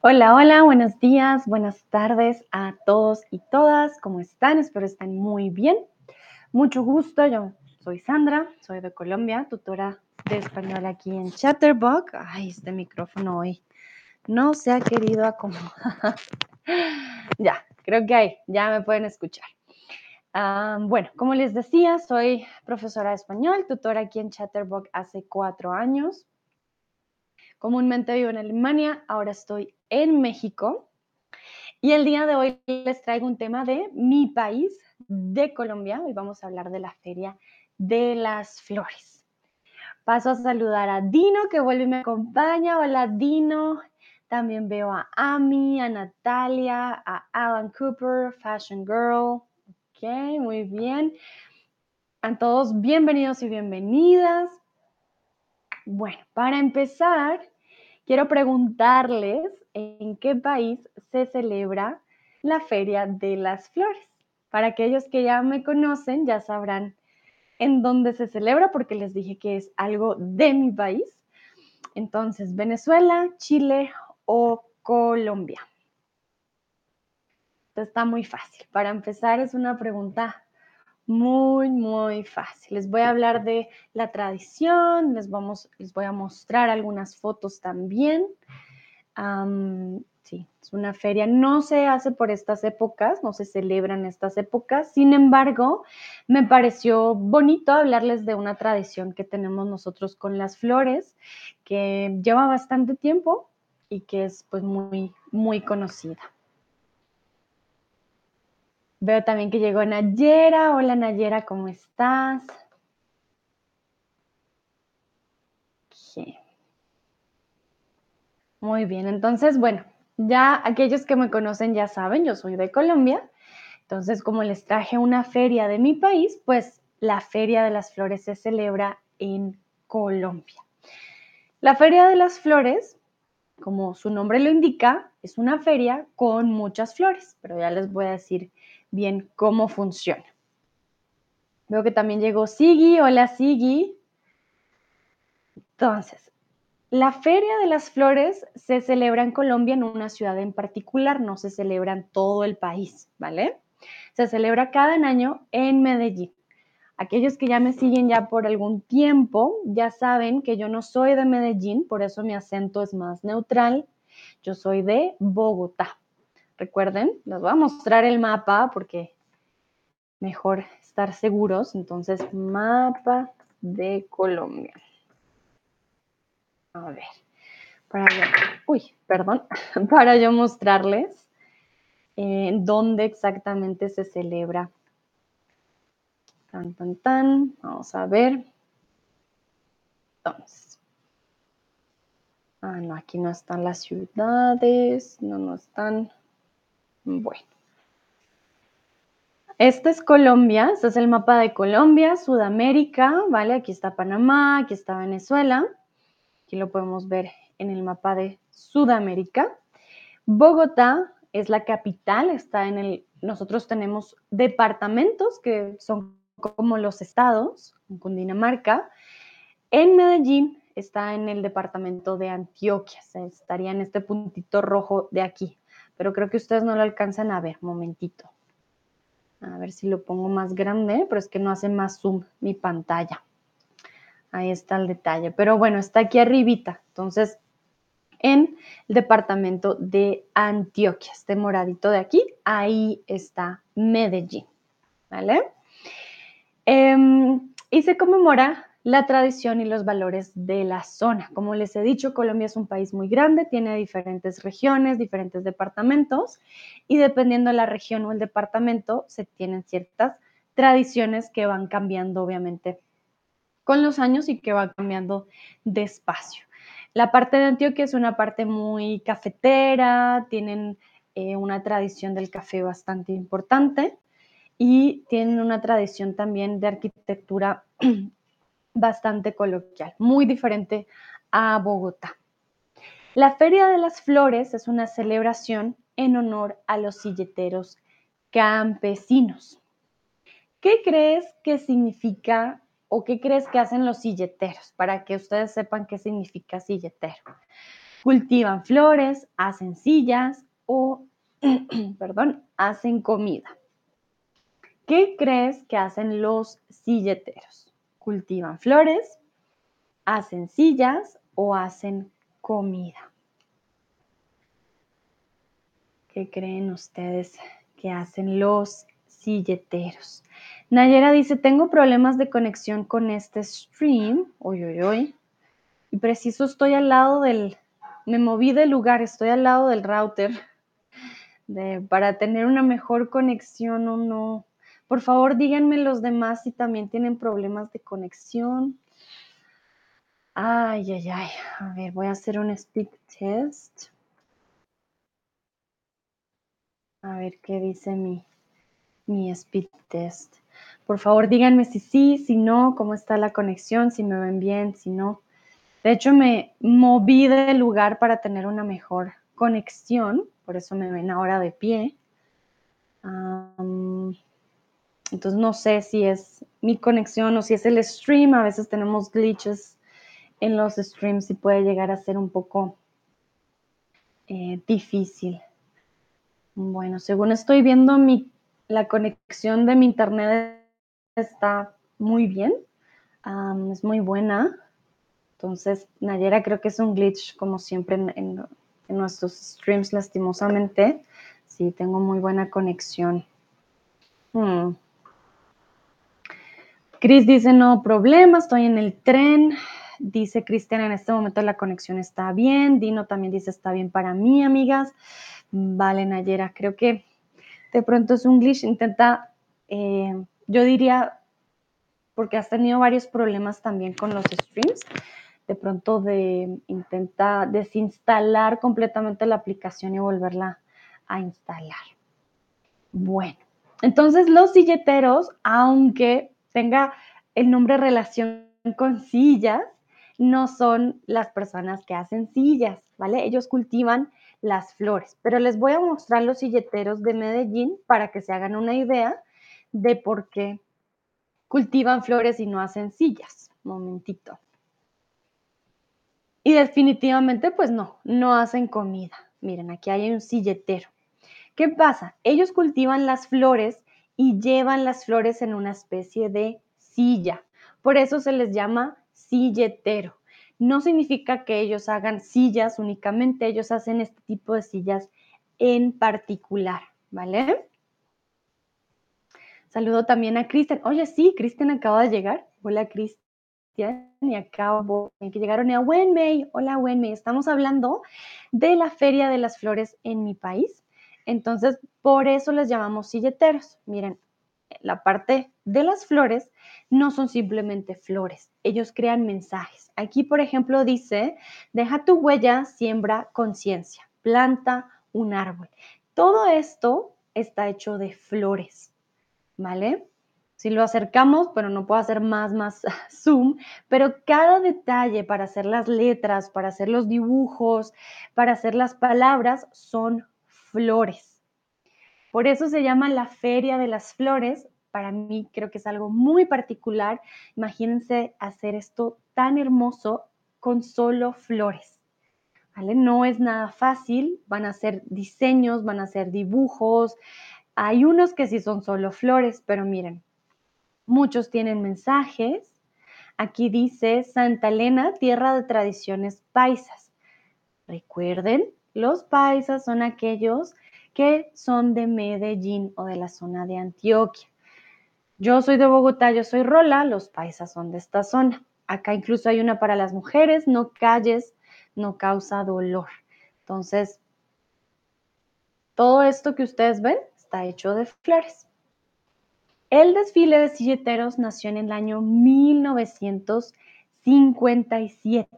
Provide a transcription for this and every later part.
Hola, hola, buenos días, buenas tardes a todos y todas. ¿Cómo están? Espero estén muy bien. Mucho gusto, yo soy Sandra, soy de Colombia, tutora de español aquí en Chatterbox. Ay, este micrófono hoy no se ha querido acomodar. ya, creo que ahí, ya me pueden escuchar. Ah, bueno, como les decía, soy profesora de español, tutora aquí en Chatterbox hace cuatro años. Comúnmente vivo en Alemania, ahora estoy en México. Y el día de hoy les traigo un tema de mi país, de Colombia. Hoy vamos a hablar de la Feria de las Flores. Paso a saludar a Dino, que vuelve y me acompaña. Hola, Dino. También veo a Ami, a Natalia, a Alan Cooper, Fashion Girl. Ok, muy bien. A todos bienvenidos y bienvenidas. Bueno, para empezar, quiero preguntarles en qué país se celebra la Feria de las Flores. Para aquellos que ya me conocen, ya sabrán en dónde se celebra porque les dije que es algo de mi país. Entonces, Venezuela, Chile o Colombia. Está muy fácil. Para empezar, es una pregunta muy, muy fácil. Les voy a hablar de la tradición, les, vamos, les voy a mostrar algunas fotos también. sí, es una feria. No se hace por estas épocas, no se celebran estas épocas. Sin embargo, me pareció bonito hablarles de una tradición que tenemos nosotros con las flores, que lleva bastante tiempo y que es pues muy, muy conocida. Veo también que llegó Nayera. Hola Nayera, ¿cómo estás? Muy bien, entonces, bueno, ya aquellos que me conocen ya saben, yo soy de Colombia. Entonces, como les traje una feria de mi país, pues la Feria de las Flores se celebra en Colombia. La Feria de las Flores, como su nombre lo indica, es una feria con muchas flores, pero ya les voy a decir bien cómo funciona. Veo que también llegó Sigi. Hola Sigi. Entonces, la Feria de las Flores se celebra en Colombia en una ciudad en particular, no se celebra en todo el país, ¿vale? Se celebra cada año en Medellín. Aquellos que ya me siguen ya por algún tiempo ya saben que yo no soy de Medellín, por eso mi acento es más neutral. Yo soy de Bogotá. Recuerden, les voy a mostrar el mapa porque mejor estar seguros. Entonces, mapa de Colombia. A ver, para yo, uy, perdón, para yo mostrarles eh, dónde exactamente se celebra. Tan, tan, tan. Vamos a ver. Entonces. Ah, no, aquí no están las ciudades, no, no están. Bueno. Este es Colombia, este es el mapa de Colombia, Sudamérica, ¿vale? Aquí está Panamá, aquí está Venezuela. Aquí lo podemos ver en el mapa de Sudamérica. Bogotá es la capital, está en el, nosotros tenemos departamentos que son como los estados, en Cundinamarca. En Medellín está en el departamento de Antioquia, estaría en este puntito rojo de aquí, pero creo que ustedes no lo alcanzan a ver, momentito. A ver si lo pongo más grande, pero es que no hace más zoom mi pantalla. Ahí está el detalle. Pero bueno, está aquí arribita. Entonces, en el departamento de Antioquia, este moradito de aquí, ahí está Medellín. ¿Vale? Em, y se conmemora la tradición y los valores de la zona. Como les he dicho, Colombia es un país muy grande, tiene diferentes regiones, diferentes departamentos y dependiendo de la región o el departamento se tienen ciertas tradiciones que van cambiando obviamente con los años y que van cambiando despacio. La parte de Antioquia es una parte muy cafetera, tienen eh, una tradición del café bastante importante y tienen una tradición también de arquitectura bastante coloquial, muy diferente a Bogotá. La Feria de las Flores es una celebración en honor a los silleteros campesinos. ¿Qué crees que significa o qué crees que hacen los silleteros? Para que ustedes sepan qué significa silletero. Cultivan flores, hacen sillas o, perdón, hacen comida. ¿Qué crees que hacen los silleteros? ¿Cultivan flores, hacen sillas o hacen comida? ¿Qué creen ustedes que hacen los silleteros? Nayera dice, tengo problemas de conexión con este stream. Uy, uy, uy. Y preciso estoy al lado del, me moví de lugar, estoy al lado del router de, para tener una mejor conexión o no. Por favor, díganme los demás si también tienen problemas de conexión. Ay, ay, ay. A ver, voy a hacer un speed test. A ver qué dice mi, mi speed test. Por favor, díganme si sí, si no, cómo está la conexión, si me ven bien, si no. De hecho, me moví de lugar para tener una mejor conexión, por eso me ven ahora de pie. Entonces no sé si es mi conexión o si es el stream. A veces tenemos glitches en los streams y puede llegar a ser un poco eh, difícil. Bueno, según estoy viendo, mi, la conexión de mi internet está muy bien, es muy buena. Entonces, Nayera creo que es un glitch como siempre en, nuestros streams, lastimosamente. Sí, tengo muy buena conexión. Hmm. Chris dice, no problema, estoy en el tren. Dice Cristian, en este momento la conexión está bien. Dino también dice, está bien para mí, amigas. Vale, Nayera, creo que de pronto es un glitch. Intenta eh, yo diría, porque has tenido varios problemas también con los streams, de pronto de intentar desinstalar completamente la aplicación y volverla a instalar. Bueno, entonces los silleteros, aunque tenga el nombre relación con sillas, no son las personas que hacen sillas, ¿vale? Ellos cultivan las flores, pero les voy a mostrar los silleteros de Medellín para que se hagan una idea de por qué cultivan flores y no hacen sillas. Momentito. Y definitivamente, pues no, no hacen comida. Miren, aquí hay un silletero. ¿Qué pasa? Ellos cultivan las flores y llevan las flores en una especie de silla. Por eso se les llama silletero. No significa que ellos hagan sillas únicamente, ellos hacen este tipo de sillas en particular, ¿vale? Saludo también a Cristian. Oye, sí, Cristian acaba de llegar. Hola, Cristian. Y acabo que llegaron a Wenmei. Hola, Wenmei. Estamos hablando de la Feria de las Flores en mi país. Entonces, por eso les llamamos silleteros. Miren, la parte de las flores no son simplemente flores. Ellos crean mensajes. Aquí, por ejemplo, dice, deja tu huella, siembra conciencia, planta un árbol. Todo esto está hecho de flores. ¿vale? Si lo acercamos, pero no puedo hacer más, más zoom, pero cada detalle para hacer las letras, para hacer los dibujos, para hacer las palabras, son flores. Por eso se llama la Feria de las Flores. Para mí creo que es algo muy particular. Imagínense hacer esto tan hermoso con solo flores. ¿Vale? No es nada fácil, van a ser diseños, van a ser dibujos, hay unos que sí son solo flores, pero miren, muchos tienen mensajes. Aquí dice Santa Elena, tierra de tradiciones paisas. Recuerden, los paisas son aquellos que son de Medellín o de la zona de Antioquia. Yo soy de Bogotá, yo soy Rola, los paisas son de esta zona. Acá incluso hay una para las mujeres, no calles, no causa dolor. Entonces, todo esto que ustedes ven está hecho de flores. El desfile de silleteros nació en el año 1957.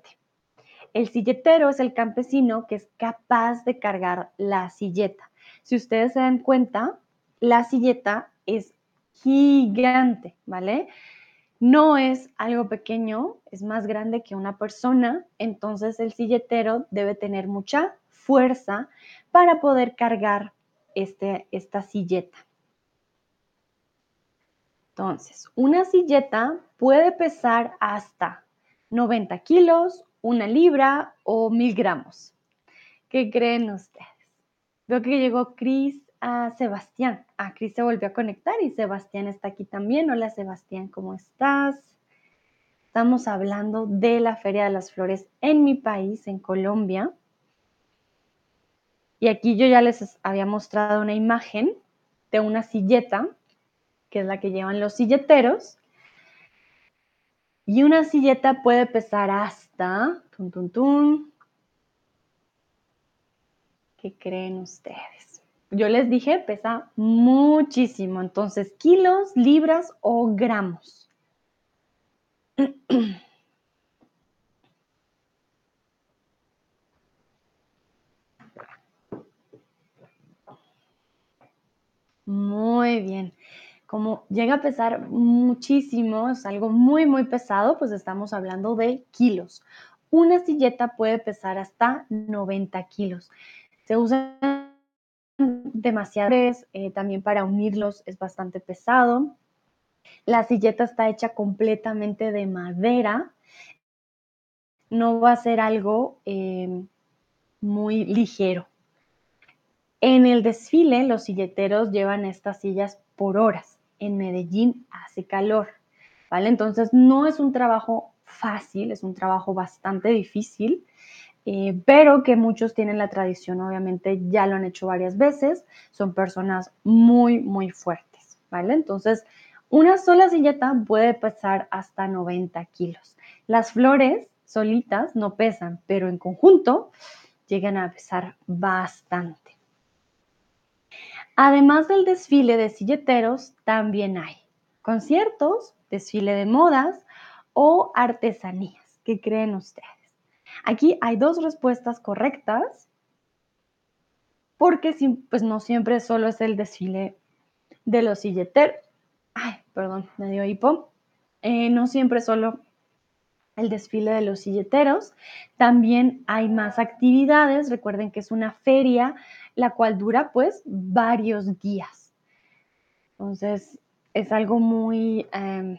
El silletero es el campesino que es capaz de cargar la silleta. Si ustedes se dan cuenta, la silleta es gigante, ¿vale? No es algo pequeño, es más grande que una persona, entonces el silletero debe tener mucha fuerza para poder cargar este, esta silleta. Entonces, una silleta puede pesar hasta 90 kilos, una libra o mil gramos. ¿Qué creen ustedes? Veo que llegó Cris a Sebastián. Ah, Cris se volvió a conectar y Sebastián está aquí también. Hola Sebastián, ¿cómo estás? Estamos hablando de la Feria de las Flores en mi país, en Colombia. Y aquí yo ya les había mostrado una imagen de una silleta, que es la que llevan los silleteros. Y una silleta puede pesar hasta, tun, tun, ¿qué creen ustedes? Yo les dije, pesa muchísimo, entonces kilos, libras o gramos. Muy bien. Como llega a pesar muchísimo, es algo muy, muy pesado, pues estamos hablando de kilos. Una silleta puede pesar hasta 90 kilos. Se usan demasiados, eh, también para unirlos es bastante pesado. La silleta está hecha completamente de madera. No va a ser algo eh, muy ligero. En el desfile, los silleteros llevan estas sillas por horas. En Medellín hace calor, ¿vale? Entonces no es un trabajo fácil, es un trabajo bastante difícil, eh, pero que muchos tienen la tradición, obviamente ya lo han hecho varias veces, son personas muy, muy fuertes, ¿vale? Entonces una sola silleta puede pesar hasta 90 kilos. Las flores solitas no pesan, pero en conjunto llegan a pesar bastante. Además del desfile de silleteros, también hay conciertos, desfile de modas o artesanías. ¿Qué creen ustedes? Aquí hay dos respuestas correctas porque pues no siempre solo es el desfile de los silleteros, ay, perdón, me dio hipo, eh, no siempre solo el desfile de los silleteros, también hay más actividades, recuerden que es una feria, la cual dura pues varios días. Entonces, es algo muy, em,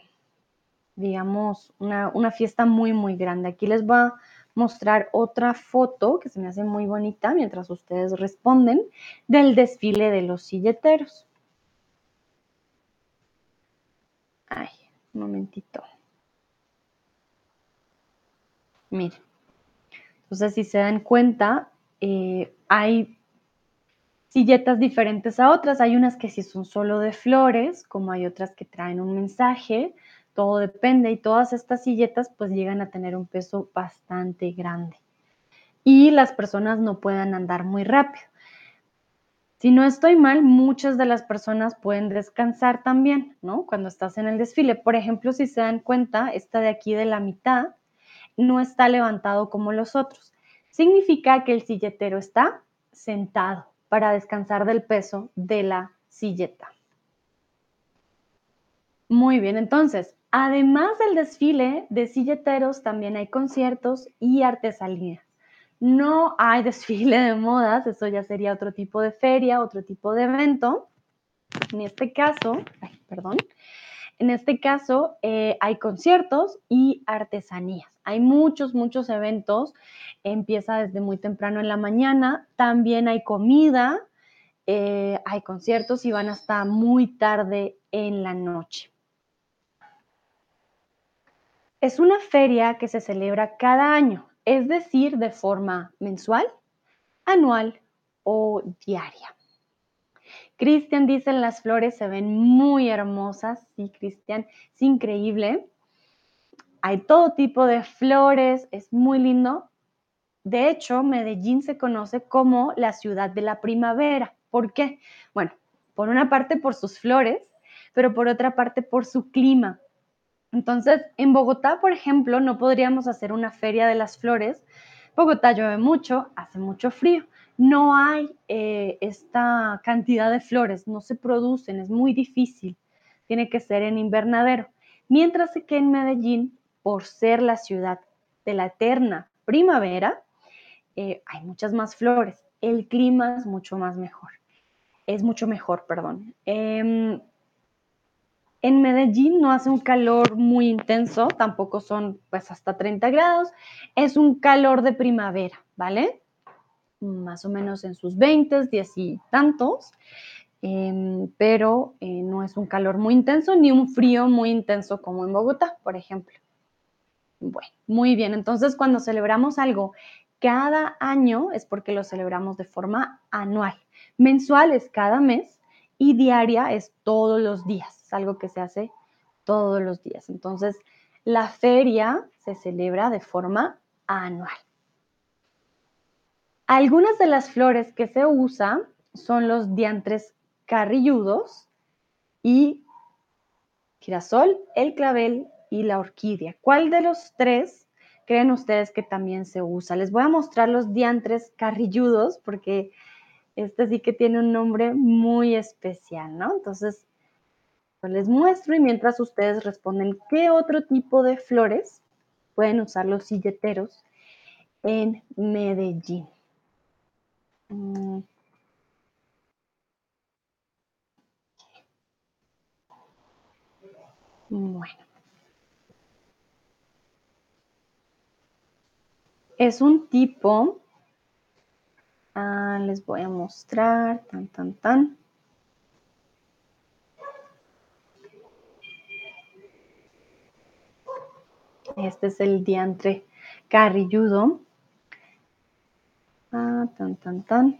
digamos, una, una fiesta muy, muy grande. Aquí les voy a mostrar otra foto que se me hace muy bonita mientras ustedes responden del desfile de los silleteros. Ay, un momentito. Miren. Entonces, si se dan cuenta, eh, hay silletas diferentes a otras. Hay unas que sí son solo de flores, como hay otras que traen un mensaje. Todo depende y todas estas silletas pues llegan a tener un peso bastante grande. Y las personas no pueden andar muy rápido. Si no estoy mal, muchas de las personas pueden descansar también, ¿no? Cuando estás en el desfile. Por ejemplo, si se dan cuenta, esta de aquí de la mitad no está levantado como los otros. Significa que el silletero está sentado para descansar del peso de la silleta. Muy bien, entonces, además del desfile de silleteros, también hay conciertos y artesanías. No hay desfile de modas, eso ya sería otro tipo de feria, otro tipo de evento. En este caso, perdón, en este caso eh, hay conciertos y artesanías. Hay muchos, muchos eventos. Empieza desde muy temprano en la mañana. También hay comida, eh, hay conciertos y van hasta muy tarde en la noche. Es una feria que se celebra cada año es decir, de forma mensual, anual o diaria. Cristian dice, las flores se ven muy hermosas. Sí, Cristian, es increíble. Hay todo tipo de flores, es muy lindo. De hecho, Medellín se conoce como la ciudad de la primavera. ¿Por qué? Bueno, por una parte por sus flores, pero por otra parte por su clima. Entonces, en Bogotá, por ejemplo, no podríamos hacer una feria de las flores. Bogotá llueve mucho, hace mucho frío. No hay eh, esta cantidad de flores, no se producen, es muy difícil. Tiene que ser en invernadero. Mientras que en Medellín, por ser la ciudad de la eterna primavera, eh, hay muchas más flores. El clima es mucho más mejor. Es mucho mejor, perdón. Em, En Medellín no hace un calor muy intenso, tampoco son pues hasta 30 grados, es un calor de primavera, ¿vale? Más o menos en sus 20, 10 y tantos, em, pero eh, no es un calor muy intenso ni un frío muy intenso como en Bogotá, por ejemplo. Bueno, muy bien, entonces cuando celebramos algo cada año es porque lo celebramos de forma anual. Mensual es cada mes y diaria es todos los días, es algo que se hace todos los días. Entonces, la feria se celebra de forma anual. Algunas de las flores que se usan son los diantres carrilludos y girasol, el clavel y la orquídea. ¿Cuál de los tres creen ustedes que también se usa? Les voy a mostrar los diantres carrilludos porque este sí que tiene un nombre muy especial, ¿no? Entonces, les muestro y mientras ustedes responden qué otro tipo de flores pueden usar los silleteros en Medellín. Mm. Bueno. Es un tipo Ah, les voy a mostrar, tan, tan, tan. Este es el diantre carrilludo. Tan, tan, tan.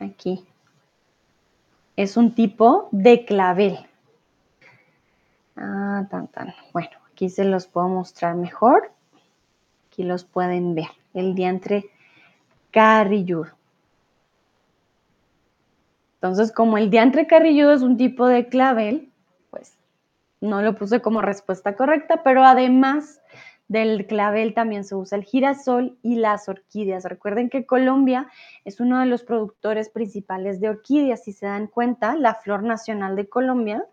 Aquí. Es un tipo de clavel. Ah, tan, tan. Bueno, aquí se los puedo mostrar mejor. Aquí los pueden ver, el diantre carrilludo. Entonces, como el diantre carrilludo es un tipo de clavel, pues no lo puse como respuesta correcta, pero además del clavel también se usa el girasol y las orquídeas. Recuerden que Colombia es uno de los productores principales de orquídeas. Si se dan cuenta, la flor nacional de Colombia,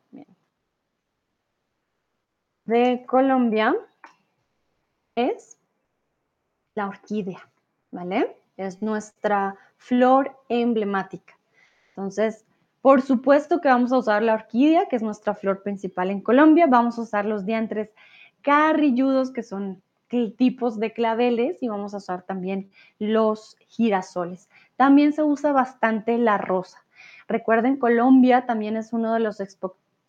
de Colombia es la orquídea, ¿vale? Es nuestra flor emblemática. Entonces, por supuesto que vamos a usar la orquídea, que es nuestra flor principal en Colombia. Vamos a usar los diantres carrilludos, que son tipos de claveles, y vamos a usar también los girasoles. También se usa bastante la rosa. Recuerden, Colombia también es uno de los,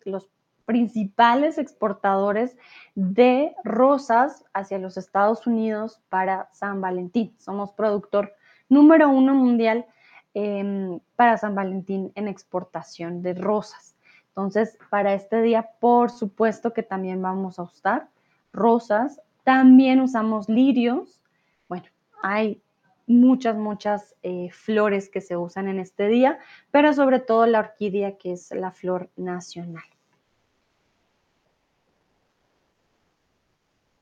los principales exportadores de rosas hacia los Estados Unidos para San Valentín. Somos productor número uno mundial em, para San Valentín en exportación de rosas. Entonces, para este día, por supuesto que también vamos a usar rosas. También usamos lirios. Bueno, hay muchas, muchas eh, flores que se usan en este día, pero sobre todo la orquídea, que es la flor nacional.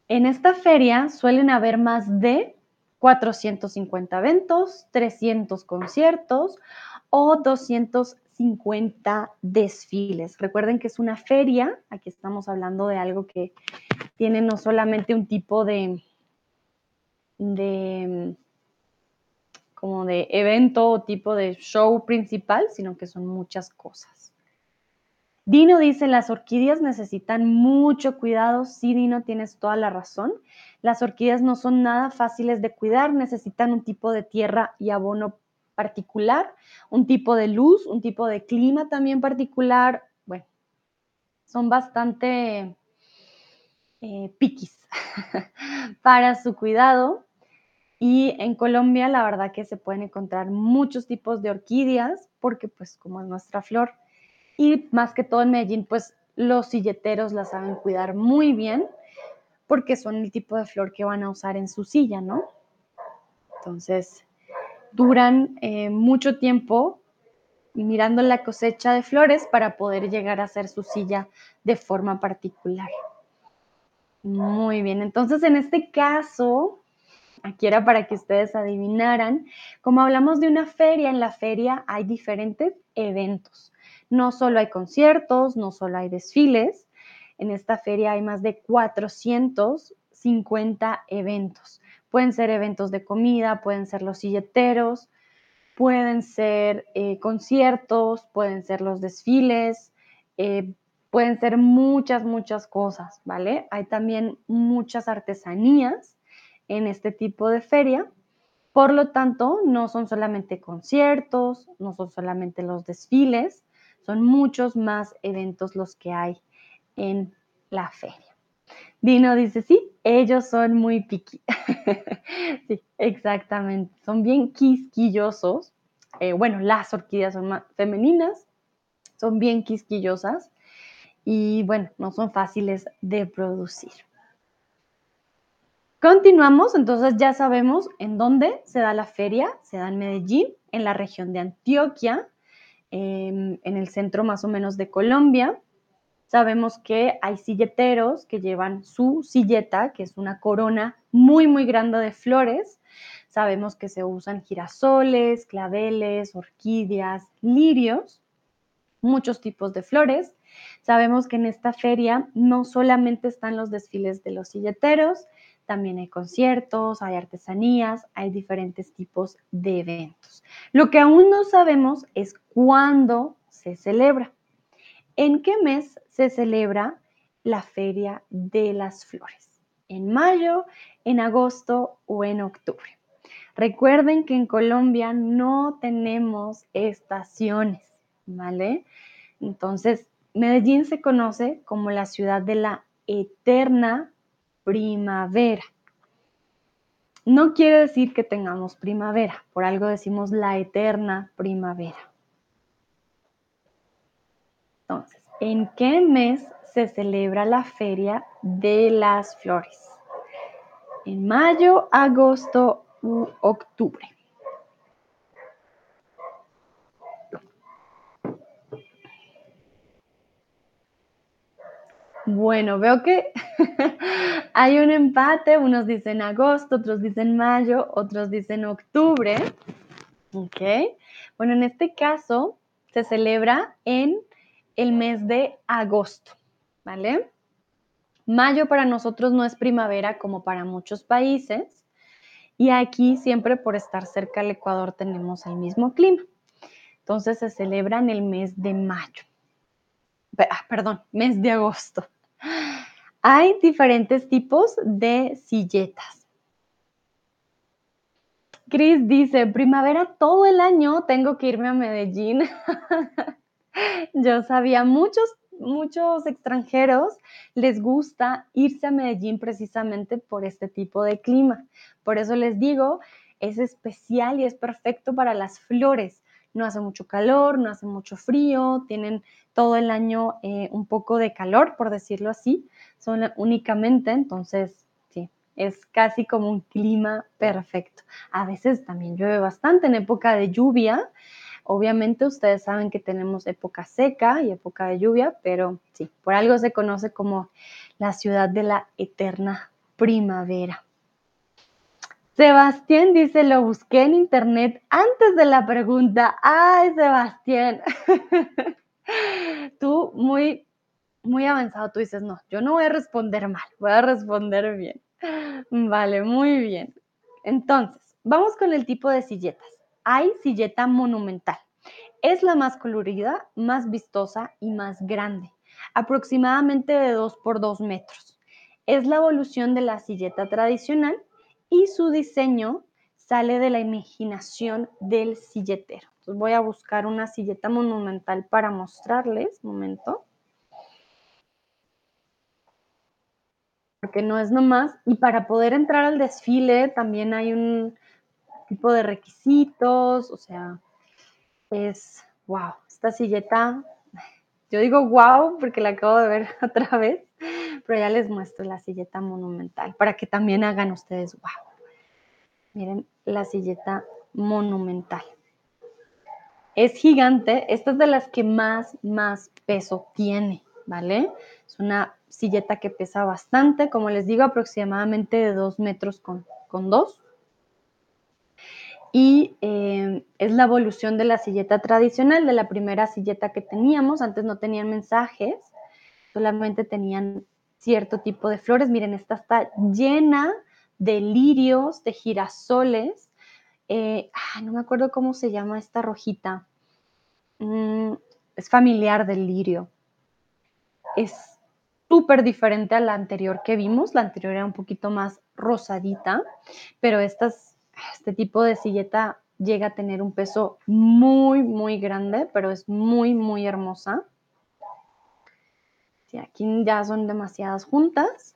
En esta feria suelen haber más de 450 eventos, 300 conciertos o 250 desfiles. Recuerden que es una feria, aquí estamos hablando de algo que tiene no solamente un tipo de, de como de evento o tipo de show principal, sino que son muchas cosas. Dino dice, las orquídeas necesitan mucho cuidado. Sí, Dino, tienes toda la razón. Las orquídeas no son nada fáciles de cuidar, necesitan un tipo de tierra y abono particular, un tipo de luz, un tipo de clima también particular. Bueno, son bastante eh, piquis para su cuidado. Y en Colombia, la verdad que se pueden encontrar muchos tipos de orquídeas, porque pues como es nuestra flor, y más que todo en Medellín, pues los silleteros la saben cuidar muy bien porque son el tipo de flor que van a usar en su silla, ¿no? Entonces, duran eh, mucho tiempo mirando la cosecha de flores para poder llegar a hacer su silla de forma particular. Muy bien, entonces en este caso, aquí era para que ustedes adivinaran, como hablamos de una feria, en la feria hay diferentes eventos. No solo hay conciertos, no solo hay desfiles, en esta feria hay más de 450 eventos. Pueden ser eventos de comida, pueden ser los silleteros, pueden ser eh, conciertos, pueden ser los desfiles, eh, pueden ser muchas, muchas cosas, ¿vale? Hay también muchas artesanías en este tipo de feria. Por lo tanto, no son solamente conciertos, no son solamente los desfiles, son muchos más eventos los que hay en la feria. Dino dice, sí, ellos son muy piqui. sí, exactamente. Son bien quisquillosos. Eh, bueno, las orquídeas son más femeninas, son bien quisquillosas y bueno, no son fáciles de producir. Continuamos, entonces ya sabemos en dónde se da la feria. Se da en Medellín, en la región de Antioquia, em, en el centro más o menos de Colombia. Sabemos que hay silleteros que llevan su silleta, que es una corona muy, muy grande de flores. Sabemos que se usan girasoles, claveles, orquídeas, lirios, muchos tipos de flores. Sabemos que en esta feria no solamente están los desfiles de los silleteros, también hay conciertos, hay artesanías, hay diferentes tipos de eventos. Lo que aún no sabemos es cuándo se celebra. ¿En qué mes se celebra la Feria de las Flores? ¿En mayo, en agosto o en octubre? Recuerden que en Colombia no tenemos estaciones, ¿vale? Entonces, Medellín se conoce como la ciudad de la eterna primavera. No quiere decir que tengamos primavera, por algo decimos la eterna primavera. Entonces, ¿en qué mes se celebra la Feria de las Flores? En mayo, agosto u octubre. Bueno, veo que hay un empate, unos dicen agosto, otros dicen mayo, otros dicen octubre. Ok. Bueno, en este caso se celebra en el mes de agosto, ¿vale? Mayo para nosotros no es primavera como para muchos países y aquí siempre por estar cerca al Ecuador tenemos el mismo clima. Entonces se celebra en el mes de mayo. Ah, perdón, mes de agosto. Hay diferentes tipos de silletas. Cris dice, primavera todo el año tengo que irme a Medellín. Yo sabía, muchos, muchos extranjeros les gusta irse a Medellín precisamente por este tipo de clima. Por eso les digo, es especial y es perfecto para las flores. No hace mucho calor, no hace mucho frío, tienen todo el año eh, un poco de calor, por decirlo así, son únicamente, entonces, sí, es casi como un clima perfecto. A veces también llueve bastante en época de lluvia, Obviamente ustedes saben que tenemos época seca y época de lluvia, pero sí, por algo se conoce como la ciudad de la eterna primavera. Sebastián dice, lo busqué en internet antes de la pregunta. Ay, Sebastián. tú muy, muy avanzado, tú dices, no, yo no voy a responder mal, voy a responder bien. Vale, muy bien. Entonces, vamos con el tipo de silletas hay silleta monumental. Es la más colorida, más vistosa y más grande, aproximadamente de 2 por 2 metros. Es la evolución de la silleta tradicional y su diseño sale de la imaginación del silletero. Entonces voy a buscar una silleta monumental para mostrarles. Momento. Porque no es nomás. Y para poder entrar al desfile también hay un, tipo de requisitos, o sea, es, wow, esta silleta, yo digo wow porque la acabo de ver otra vez, pero ya les muestro la silleta monumental para que también hagan ustedes wow. Miren la silleta monumental. Es gigante, esta es de las que más, más peso tiene, ¿vale? Es una silleta que pesa bastante, como les digo, aproximadamente de dos metros con, con dos y eh, es la evolución de la silleta tradicional, de la primera silleta que teníamos. Antes no tenían mensajes, solamente tenían cierto tipo de flores. Miren, esta está llena de lirios, de girasoles eh, no me acuerdo cómo se llama esta rojita. Mm, es familiar del lirio. Es súper diferente a la anterior que vimos. La anterior era un poquito más rosadita, pero estas, este tipo de silleta llega a tener un peso muy, muy grande, pero es muy, muy hermosa. Sí, aquí ya son demasiadas juntas.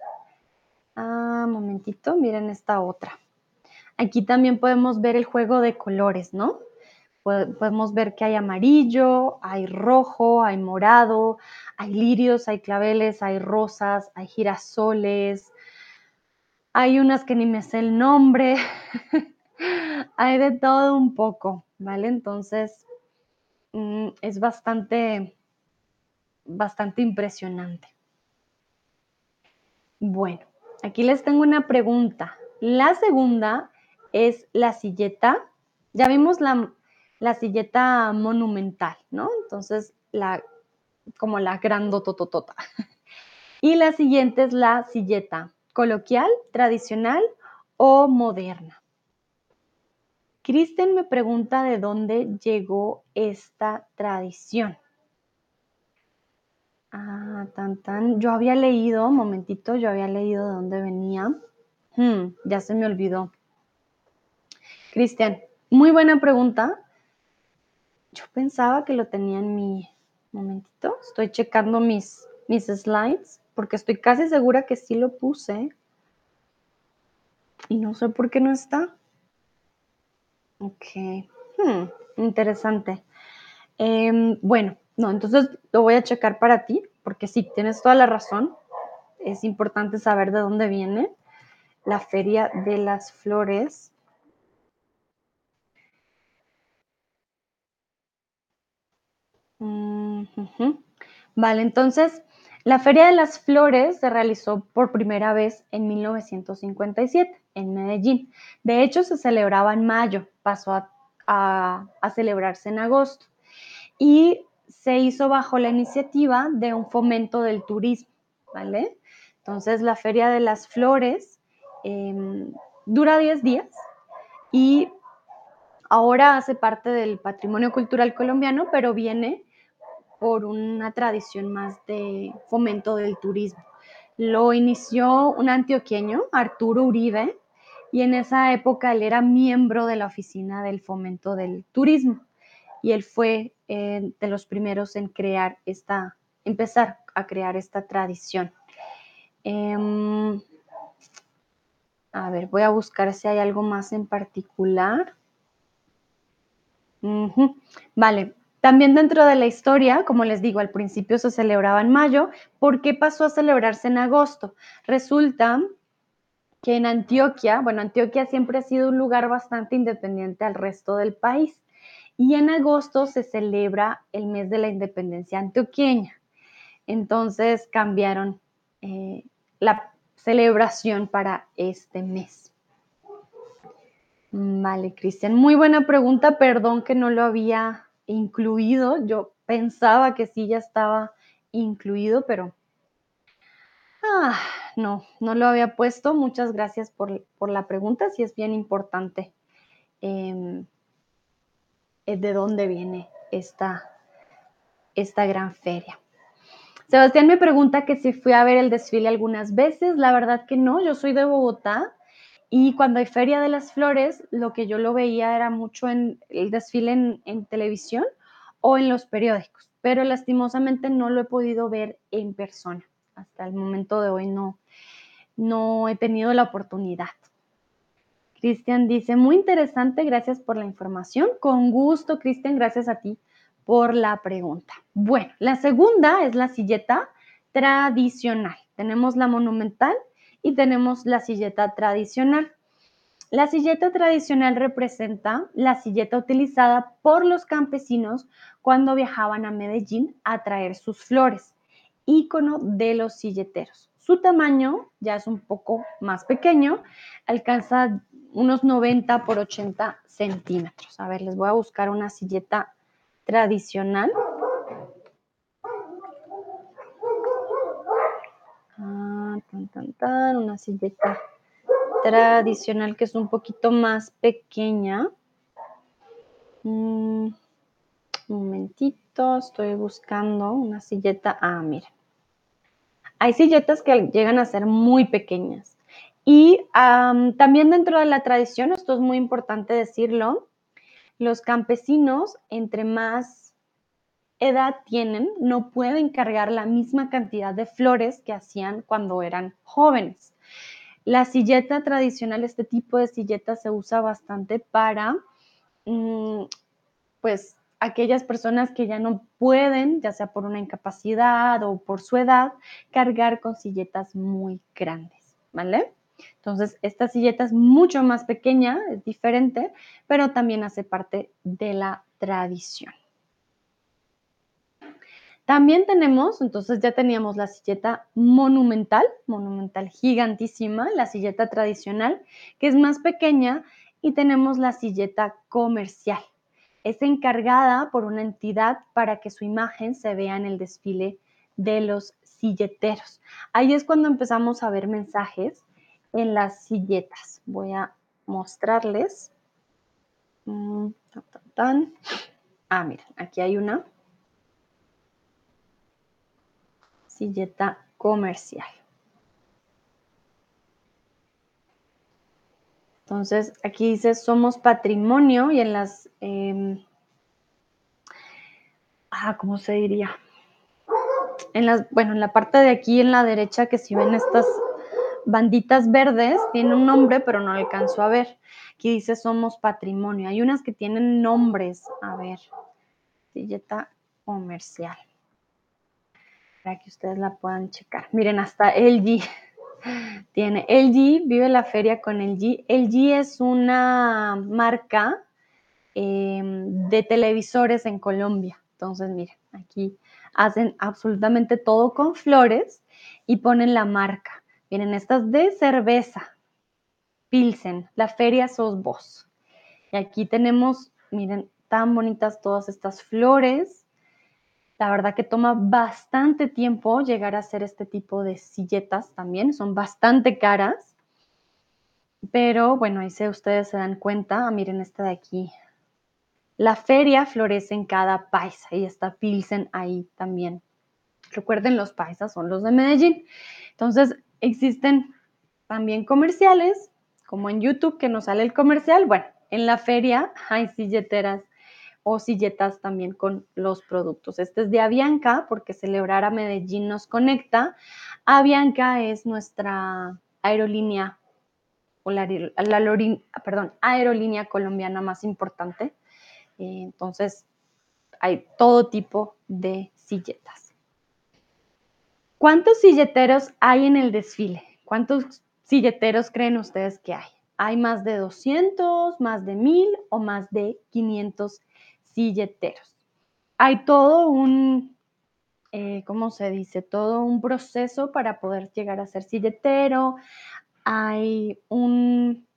Ah, momentito, miren esta otra. Aquí también podemos ver el juego de colores, ¿no? Podemos ver que hay amarillo, hay rojo, hay morado, hay lirios, hay claveles, hay rosas, hay girasoles, hay unas que ni me sé el nombre, hay de todo un poco, ¿vale? Entonces, mm, es bastante, bastante impresionante. Bueno, aquí les tengo una pregunta. La segunda es la silleta. Ya vimos la, la silleta monumental, ¿no? Entonces, la, como la grandotototota. Y la siguiente es la silleta coloquial, tradicional o moderna. Kristen me pregunta de dónde llegó esta tradición. Ah, tan tan. Yo había leído, momentito, yo había leído de dónde venía. Hmm, ya se me olvidó. Cristian, muy buena pregunta. Yo pensaba que lo tenía en mi momentito. Estoy checando mis, mis slides porque estoy casi segura que sí lo puse. Y no sé por qué no está. Ok. Hmm, interesante. Em, bueno, no, entonces lo voy a checar para ti, porque sí, tienes toda la razón. Es importante saber de dónde viene la Feria de las Flores. Vale, entonces la Feria de las Flores se realizó por primera vez en 1957 en Medellín. De hecho, se celebraba en mayo, pasó a, celebrarse en agosto y se hizo bajo la iniciativa de un fomento del turismo, ¿vale? Entonces, la Feria de las Flores em, dura 10 días y ahora hace parte del patrimonio cultural colombiano, pero viene por una tradición más de fomento del turismo. Lo inició un antioqueño, Arturo Uribe, y en esa época él era miembro de la oficina del fomento del turismo y él fue eh, de los primeros en crear esta, empezar a crear esta tradición. Em, a ver, voy a buscar si hay algo más en particular. Vale, también dentro de la historia, como les digo, al principio se celebraba en mayo. ¿Por qué pasó a celebrarse en agosto? Resulta que en Antioquia, bueno, Antioquia siempre ha sido un lugar bastante independiente al resto del país. Y en agosto se celebra el mes de la independencia antioqueña. Entonces cambiaron eh, la celebración para este mes. Vale, Cristian. Muy buena pregunta. Perdón que no lo había incluido. Yo pensaba que sí ya estaba incluido, pero ah, no, no lo había puesto. Muchas gracias por, la pregunta. Sí es bien importante em, eh, de dónde viene esta, esta gran feria. Sebastián me pregunta que si fui a ver el desfile algunas veces. La verdad que no, yo soy de Bogotá y cuando hay Feria de las Flores, lo que yo lo veía era mucho en el desfile en, televisión o en los periódicos, pero lastimosamente no lo he podido ver en persona. Hasta el momento de hoy no, no he tenido la oportunidad. Cristian dice, muy interesante, gracias por la información. Con gusto, Cristian, gracias a ti por la pregunta. Bueno, la segunda es la silleta tradicional. Tenemos la monumental y tenemos la silleta tradicional. La silleta tradicional representa la silleta utilizada por los campesinos cuando viajaban a Medellín a traer sus flores, ícono de los silleteros. Su tamaño ya es un poco más pequeño, alcanza unos 90 por 80 centímetros. A ver, les voy a buscar una silleta tradicional. Una silleta tradicional que es un poquito más pequeña. Mm, un momentito, estoy buscando una silleta. Ah, miren. Hay silletas que llegan a ser muy pequeñas. Y también dentro de la tradición, esto es muy importante decirlo, los campesinos, entre más edad tienen, no pueden cargar la misma cantidad de flores que hacían cuando eran jóvenes. La silleta tradicional, este tipo de silleta se usa bastante para, mm, pues, aquellas personas que ya no pueden, ya sea por una incapacidad o por su edad, cargar con silletas muy grandes, ¿vale? Entonces, esta silleta es mucho más pequeña, es diferente, pero también hace parte de la tradición. También tenemos, entonces ya teníamos la silleta monumental, monumental gigantísima, la silleta tradicional, que es más pequeña, y tenemos la silleta comercial. Es encargada por una entidad para que su imagen se vea en el desfile de los silleteros. Ahí es cuando empezamos a ver mensajes en las silletas. Voy a mostrarles. Mm, ah, miren, aquí hay una silleta comercial. Entonces, aquí dice, somos patrimonio y en las... Em, ah, ¿cómo se diría? En las, bueno, en la parte de aquí, en la derecha, que si ven estas banditas verdes, tiene un nombre, pero no alcanzo a ver. Aquí dice somos patrimonio. Hay unas que tienen nombres. A ver, silleta comercial. Para que ustedes la puedan checar. Miren, hasta LG tiene. LG vive la feria con LG. LG es una marca em, de televisores en Colombia. Entonces, miren, aquí hacen absolutamente todo con flores y ponen la marca. Miren, estas de cerveza, Pilsen, la feria sos vos. Y aquí tenemos, miren, tan bonitas todas estas flores. La verdad que toma bastante tiempo llegar a hacer este tipo de silletas también, son bastante caras. Pero bueno, ahí se, ustedes se dan cuenta, ah, miren esta de aquí. La feria florece en cada paisa y está Pilsen ahí también. Recuerden, los paisas son los de Medellín. Entonces, Existen también comerciales, como en YouTube que nos sale el comercial. Bueno, en la feria hay silleteras o silletas también con los productos. Este es de Avianca porque celebrar a Medellín nos conecta. Avianca es nuestra aerolínea o la, aerolínea colombiana más importante. Eh, entonces, hay todo tipo de silletas. ¿Cuántos silleteros hay en el desfile? ¿Cuántos silleteros creen ustedes que hay? ¿Hay más de 200, más de 1000 o más de 500 silleteros? Hay todo un, eh, ¿cómo se dice? Todo un proceso para poder llegar a ser silletero. Hay un,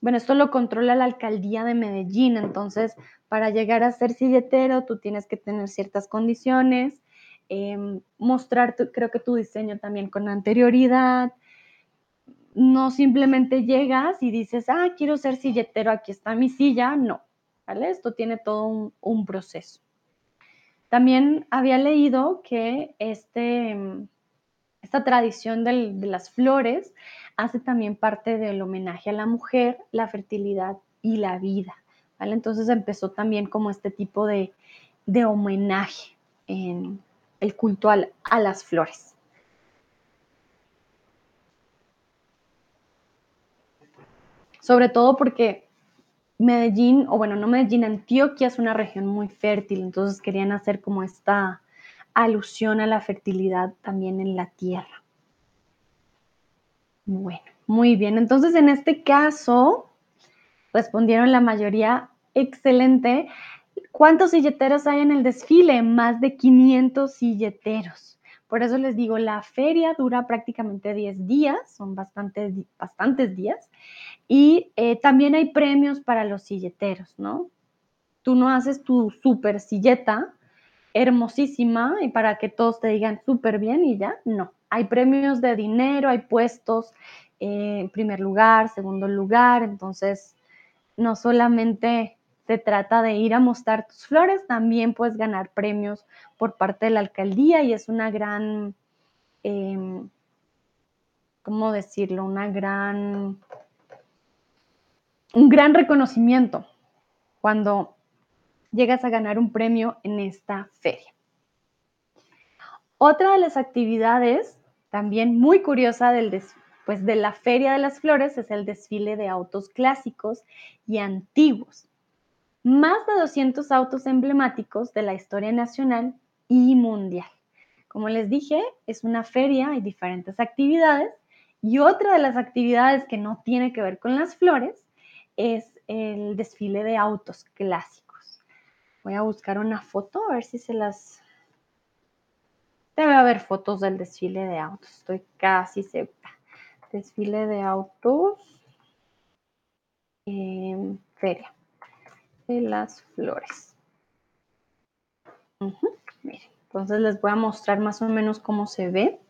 bueno, esto lo controla la alcaldía de Medellín, entonces para llegar a ser silletero tú tienes que tener ciertas condiciones Em, mostrar, creo que tu diseño también con anterioridad. No simplemente llegas y dices, ah, quiero ser silletero, aquí está mi silla. No, Esto tiene todo un, proceso. También había leído que este, esta tradición de las flores hace también parte del homenaje a la mujer, la fertilidad y la vida. ¿vale? Entonces empezó también como este tipo de, de homenaje en, el culto a las flores. Sobre todo porque Medellín, o bueno, no Medellín, Antioquia es una región muy fértil, entonces querían hacer como esta alusión a la fertilidad también en la tierra. Bueno, muy bien, entonces en este caso respondieron la mayoría excelente. ¿Cuántos silleteros hay en el desfile? Más de 500 silleteros. Por eso les digo, la feria dura prácticamente 10 días, son bastantes, bastantes días. Y eh, también hay premios para los silleteros, ¿no? Tú no haces tu super silleta hermosísima y para que todos te digan súper bien y ya, no. Hay premios de dinero, hay puestos eh, en primer lugar, segundo lugar, entonces no solamente se trata de ir a mostrar tus flores, también puedes ganar premios por parte de la alcaldía y es una gran, em, ¿cómo decirlo? Una gran, un gran reconocimiento cuando llegas a ganar un premio en esta feria. Otra de las actividades también muy curiosa del pues de la Feria de las Flores es el desfile de autos clásicos y antiguos. Más de 200 autos emblemáticos de la historia nacional y mundial. Como les dije, es una feria, hay diferentes actividades y otra de las actividades que no tiene que ver con las flores es el desfile de autos clásicos. Voy a buscar una foto a ver si se las... Debe haber fotos del desfile de autos, estoy casi segura desfile de autos, en feria de las flores. entonces les voy a mostrar más o menos cómo se ve.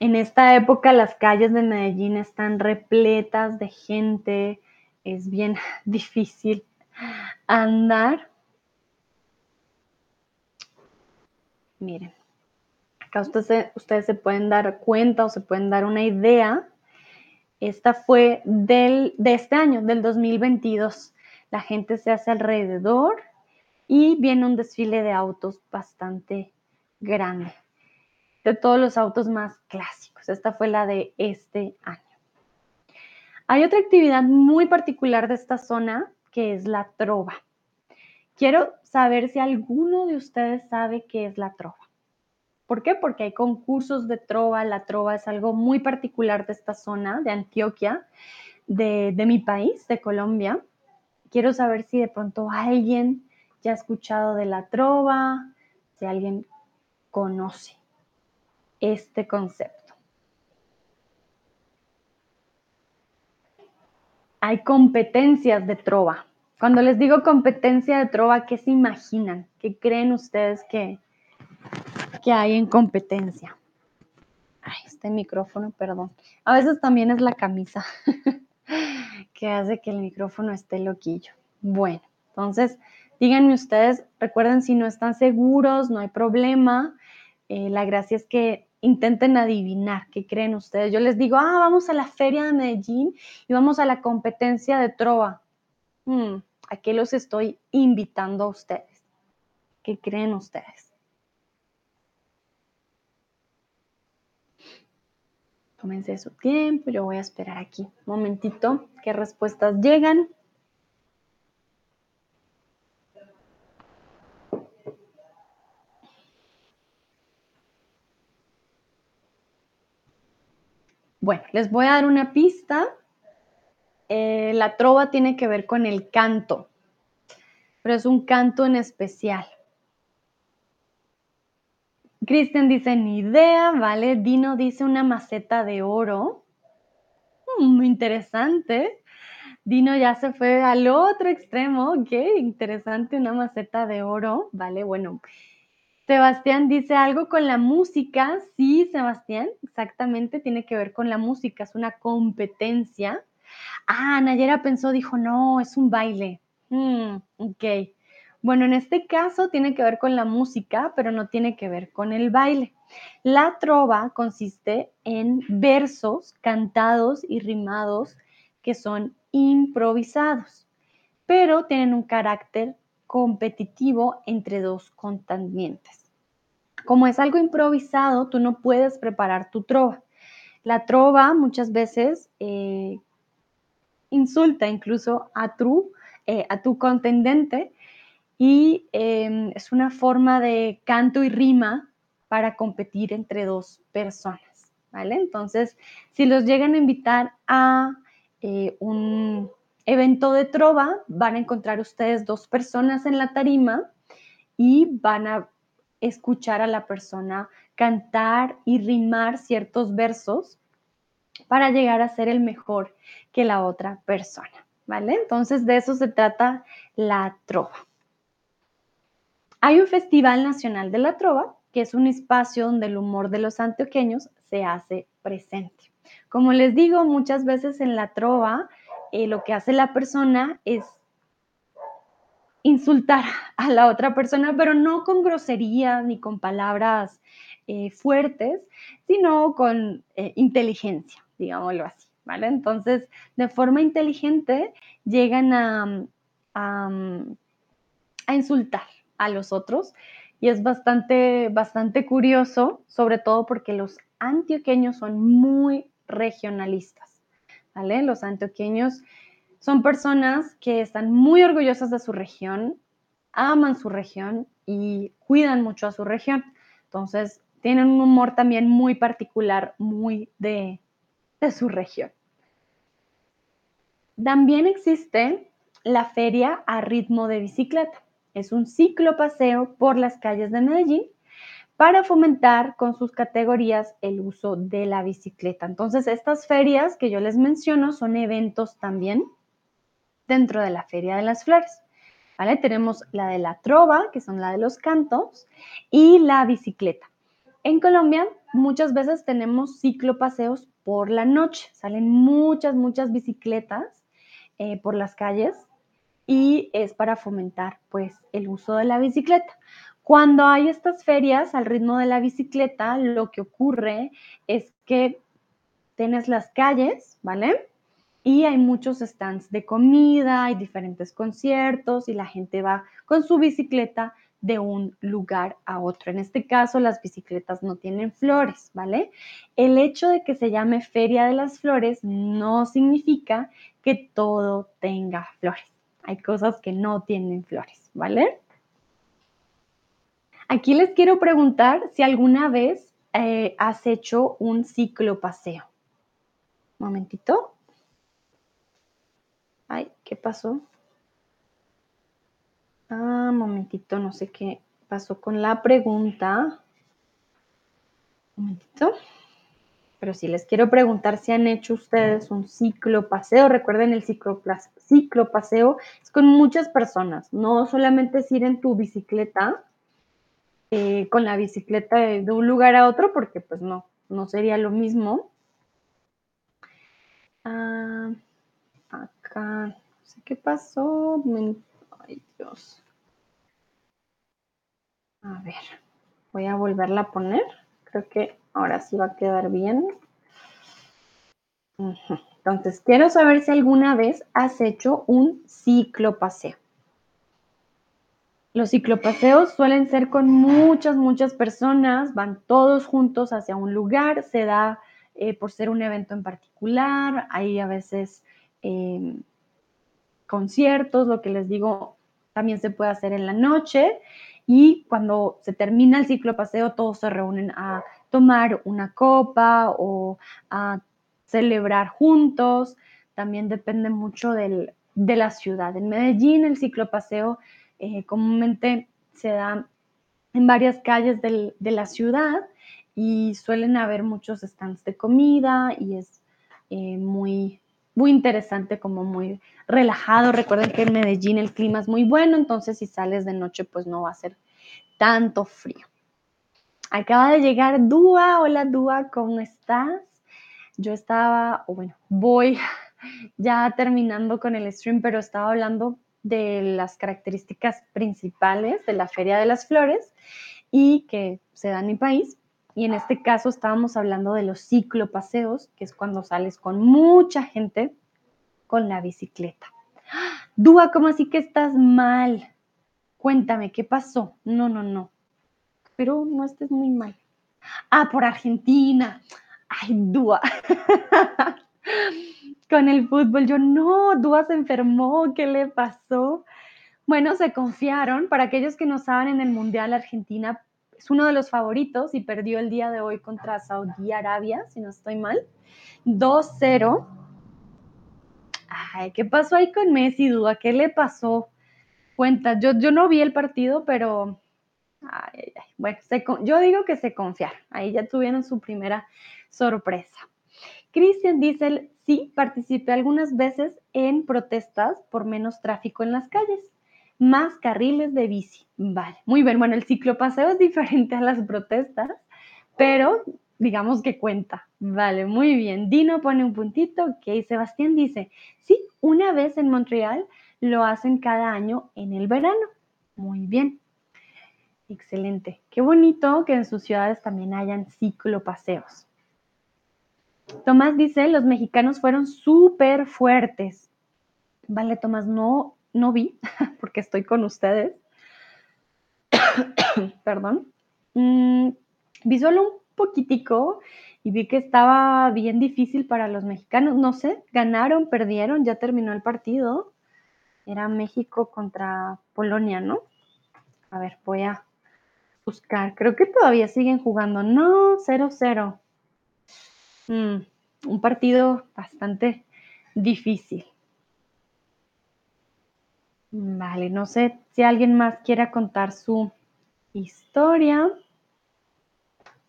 En esta época las calles de Medellín están repletas de gente, es bien difícil andar. Miren, Acá ustedes, se pueden dar cuenta o se pueden dar una idea. Esta fue del, de este año, del 2022. La gente se hace alrededor y viene un desfile de autos bastante grande. De todos los autos más clásicos. Esta fue la de este año. Hay otra actividad muy particular de esta zona que es la trova. Quiero saber si alguno de ustedes sabe qué es la trova. ¿Por qué? Porque hay concursos de trova. La trova es algo muy particular de esta zona, de Antioquia, de, mi país, de Colombia. Quiero saber si de pronto alguien ya ha escuchado de la trova, si alguien conoce este concepto. Hay competencias de trova. Cuando les digo competencia de trova, ¿qué se imaginan? ¿Qué creen ustedes que, que hay en competencia. Ay, este micrófono, perdón. A veces también es la camisa que hace que el micrófono esté loquillo. Bueno, entonces díganme ustedes, recuerden si no están seguros, no hay problema. Eh, la gracia es que intenten adivinar qué creen ustedes. Yo les digo, ah, vamos a la feria de Medellín y vamos a la competencia de trova. Hmm, ¿A qué los estoy invitando a ustedes? ¿Qué creen ustedes? Tómense su tiempo, yo voy a esperar aquí un momentito qué respuestas llegan. Bueno, les voy a dar una pista. Eh, la trova tiene que ver con el canto, pero es un canto en especial. Kristen dice, ni idea, ¿vale? Dino dice una maceta de oro. Mm, muy interesante. Dino ya se fue al otro extremo. Qué interesante, una maceta de oro, ¿vale? Bueno, Sebastián dice algo con la música. Sí, Sebastián, exactamente, tiene que ver con la música, es una competencia. Ah, Nayera pensó, dijo, no, es un baile. Mm, ok. Bueno, en este caso tiene que ver con la música, pero no tiene que ver con el baile. La trova consiste en versos cantados y rimados que son improvisados, pero tienen un carácter competitivo entre dos contendientes. Como es algo improvisado, tú no puedes preparar tu trova. La trova muchas veces eh, insulta incluso a tu, eh, a tu contendente y em, es una forma de canto y rima para competir entre dos personas, ¿vale? Entonces, si los llegan a invitar a eh, un evento de trova, van a encontrar ustedes dos personas en la tarima y van a escuchar a la persona cantar y rimar ciertos versos para llegar a ser el mejor que la otra persona, ¿vale? Entonces, de eso se trata la trova. Hay un Festival Nacional de la Trova, que es un espacio donde el humor de los antioqueños se hace presente. Como les digo, muchas veces en la trova eh, lo que hace la persona es insultar a la otra persona, pero no con groserías ni con palabras eh, fuertes, sino con eh, inteligencia, digámoslo así, ¿vale? Entonces, de forma inteligente llegan a, a, a insultar a los otros y es bastante, bastante curioso, sobre todo porque los antioqueños son muy regionalistas, ¿vale? Los antioqueños son personas que están muy orgullosas de su región, aman su región y cuidan mucho a su región. Entonces, tienen un humor también muy particular, muy de, de su región. También existe la feria a ritmo de bicicleta. Es un ciclo paseo por las calles de Medellín para fomentar con sus categorías el uso de la bicicleta. Entonces, estas ferias que yo les menciono son eventos también dentro de la Feria de las Flores. ¿Vale? Tenemos la de la trova, que son la de los cantos, y la bicicleta. En Colombia muchas veces tenemos ciclopaseos por la noche. Salen muchas, muchas bicicletas eh, por las calles y es para fomentar pues el uso de la bicicleta. Cuando hay estas ferias al ritmo de la bicicleta, lo que ocurre es que tienes las calles, ¿vale? y hay muchos stands de comida, hay diferentes conciertos y la gente va con su bicicleta de un lugar a otro. En este caso, las bicicletas no tienen flores, ¿vale? El hecho de que se llame Feria de las Flores no significa que todo tenga flores. Hay cosas que no tienen flores, ¿vale? Aquí les quiero preguntar si alguna vez eh, has hecho un ciclo paseo. Un momentito. Ay, ¿qué pasó? Ah, momentito, no sé qué pasó con la pregunta. Un momentito. Pero sí, les quiero preguntar si han hecho ustedes un ciclo paseo. Recuerden, el ciclo, ciclo paseo es con muchas personas. No solamente es ir en tu bicicleta, eh, con la bicicleta de, un lugar a otro, porque pues no, no sería lo mismo. Ah, acá, no sé qué pasó. Ay, Dios. A ver, voy a volverla a poner. Creo que ahora sí va a quedar bien. Entonces, quiero saber si alguna vez has hecho un ciclopaseo. Los ciclopaseos suelen ser con muchas, muchas personas, van todos juntos hacia un lugar, se da eh, por ser un evento en particular, hay a veces Em, conciertos, lo que les digo, también se puede hacer en la noche y cuando se termina el ciclo paseo todos se reúnen a tomar una copa o a celebrar juntos. También depende mucho de la ciudad. En Medellín el ciclo paseo eh, comúnmente se da en varias calles de la ciudad y suelen haber muchos stands de comida y es eh, muy, muy interesante, como muy relajado. Recuerden que en Medellín el clima es muy bueno, entonces si sales de noche pues no va a ser tanto frío. Acaba de llegar Dúa. Hola Dúa, ¿cómo estás? Yo estaba, o bueno, voy ya terminando con el stream, pero estaba hablando de las características principales de la Feria de las Flores y que se da en mi país. Y en este caso estábamos hablando de los ciclopaseos, que es cuando sales con mucha gente con la bicicleta. Dúa, ¿cómo así que estás mal? Cuéntame, ¿qué pasó? No, no, no. Pero no estés muy mal. Ah, por Argentina. Ay, Dúa. con el fútbol, yo no, Dúa se enfermó, ¿qué le pasó? Bueno, se confiaron. Para aquellos que no saben, en el Mundial Argentina es uno de los favoritos y perdió el día de hoy contra Saudi Arabia, si no estoy mal. 2-0. Ay, ¿qué pasó ahí con Messi, Duda? ¿Qué le pasó? Cuenta, yo, yo no vi el partido, pero ay, bueno, yo digo que se confiaron. Ahí ya tuvieron su primera sorpresa. Cristian dice, sí, participé algunas veces en protestas por menos tráfico en las calles más carriles de bici. Vale, muy bien. Bueno, el ciclopaseo es diferente a las protestas, pero digamos que cuenta. Vale, muy bien. Dino pone un puntito. Ok, Sebastián dice, sí, una vez en Montreal lo hacen cada año en el verano. Muy bien. Excelente. Qué bonito que en sus ciudades también hayan ciclopaseos. Tomás dice, los mexicanos fueron súper fuertes. Vale, Tomás, no, no vi porque estoy con ustedes. Perdón. Mm, vi solo un poquitico y vi que estaba bien difícil para los mexicanos. No sé, ganaron, perdieron, ya terminó el partido. Era México contra Polonia, ¿no? A ver, voy a buscar. Creo que todavía siguen jugando. No, 0-0. Mm, un partido bastante difícil. Vale, no sé si alguien más quiera contar su historia,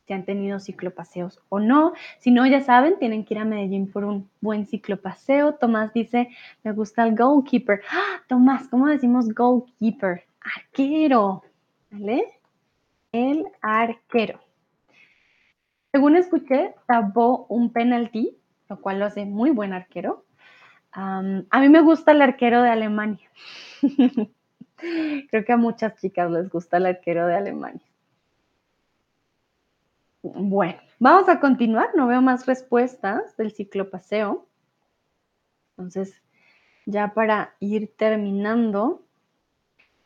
si han tenido ciclopaseos o no. Si no, ya saben, tienen que ir a Medellín por un buen ciclopaseo. Tomás dice, me gusta el goalkeeper. ¡Ah! Tomás, ¿cómo decimos goalkeeper? Arquero, ¿vale? El arquero. Según escuché, tapó un penalti, lo cual lo hace muy buen arquero. a mí me gusta el arquero de Alemania. Creo que a muchas chicas les gusta el arquero de Alemania. Bueno, vamos a continuar. No veo más respuestas del ciclopaseo. Entonces, ya para ir terminando,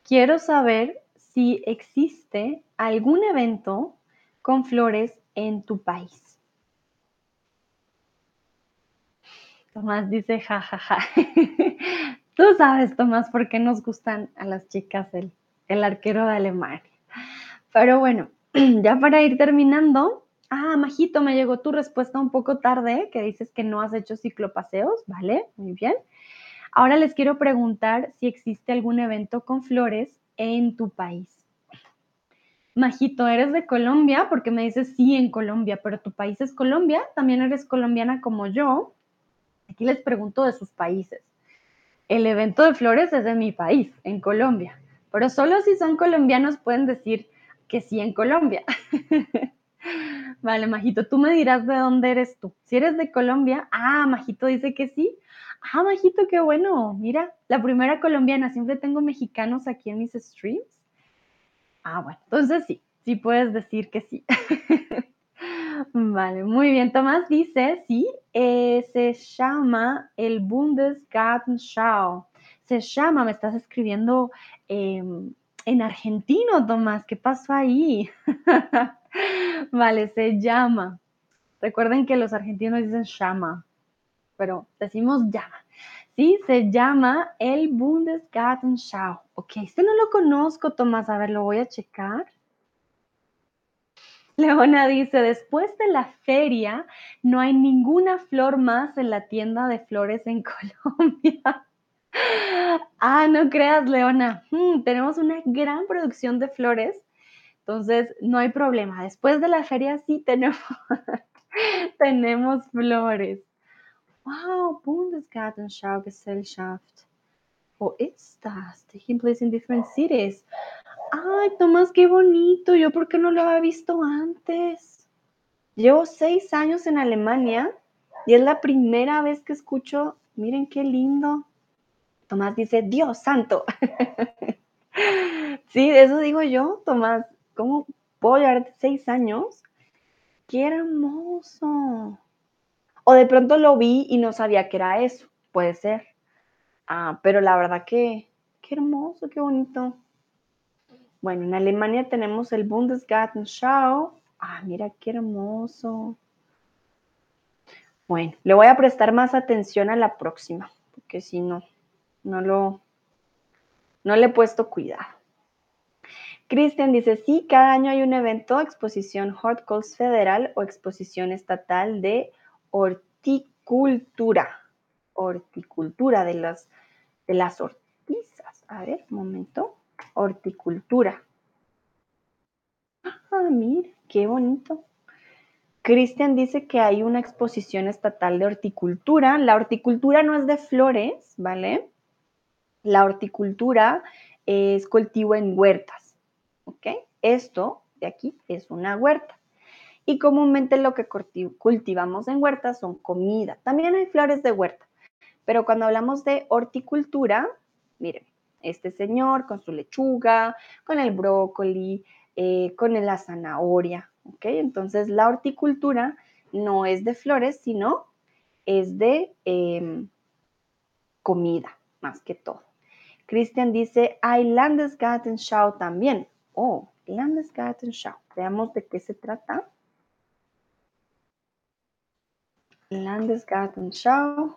quiero saber si existe algún evento con flores en tu país. Tomás dice, jajaja. Tú sabes, Tomás, por qué nos gustan a las chicas el, el arquero de Alemania. Pero bueno, ya para ir terminando, ah, Majito, me llegó tu respuesta un poco tarde, que dices que no has hecho ciclopaseos, ¿vale? Muy bien. Ahora les quiero preguntar si existe algún evento con flores en tu país. Majito, ¿eres de Colombia? Porque me dices sí en Colombia, pero tu país es Colombia, también eres colombiana como yo. Aquí les pregunto de sus países. El evento de flores es de mi país, en Colombia, pero solo si son colombianos pueden decir que sí en Colombia. vale, Majito, tú me dirás de dónde eres tú. Si eres de Colombia, ah, Majito dice que sí. Ah, Majito, qué bueno. Mira, la primera colombiana, siempre tengo mexicanos aquí en mis streams. Ah, bueno, entonces sí, sí puedes decir que sí. vale, muy bien. Tomás dice, sí, eh, se llama el Bundesgartenschau. Se llama, me estás escribiendo em, en argentino, Tomás. ¿Qué pasó ahí? vale, se llama. Recuerden que los argentinos dicen llama, pero decimos llama. Sí, se llama el Bundesgartenschau. Ok, este no lo conozco, Tomás. A ver, lo voy a checar. Leona dice, después de la feria, no hay ninguna flor más en la tienda de flores en Colombia. ah, no creas, Leona. Hmm, tenemos una gran producción de flores, entonces no hay problema. Después de la feria sí tenemos, tenemos flores. Wow, Bundesgartenschau Gesellschaft. Wo ist das? Taking place in different cities. Ay, Tomás, qué bonito. Yo, ¿por qué no lo había visto antes? Llevo seis años en Alemania y es la primera vez que escucho. Miren qué lindo. Tomás dice, Dios santo. sí, eso digo yo, Tomás. ¿Cómo puedo llevar seis años? Qué hermoso. O de pronto lo vi y no sabía que era eso, puede ser. Ah, pero la verdad que, qué hermoso, qué bonito. Bueno, en Alemania tenemos el Bundesgartenschau. Ah, mira qué hermoso. Bueno, le voy a prestar más atención a la próxima, porque si no, no lo, no le he puesto cuidado. Cristian dice, sí, cada año hay un evento, exposición Hot Calls Federal o exposición estatal de horticultura. Horticultura de las, de las hortizas. A ver, un momento. Horticultura. Ah, mira, qué bonito. Cristian dice que hay una exposición estatal de horticultura. La horticultura no es de flores, ¿vale? La horticultura es cultivo en huertas, ¿ok? Esto de aquí es una huerta y comúnmente lo que cultivamos en huerta son comida. También hay flores de huerta, pero cuando hablamos de horticultura, Miren, este señor con su lechuga, con el brócoli, eh, con la zanahoria, ¿ok? Entonces la horticultura no es de flores, sino es de em, comida, más que todo. Cristian dice, hay Landesgartenschau también. Oh, Landesgartenschau. Veamos de qué se trata. Landesgartenschau.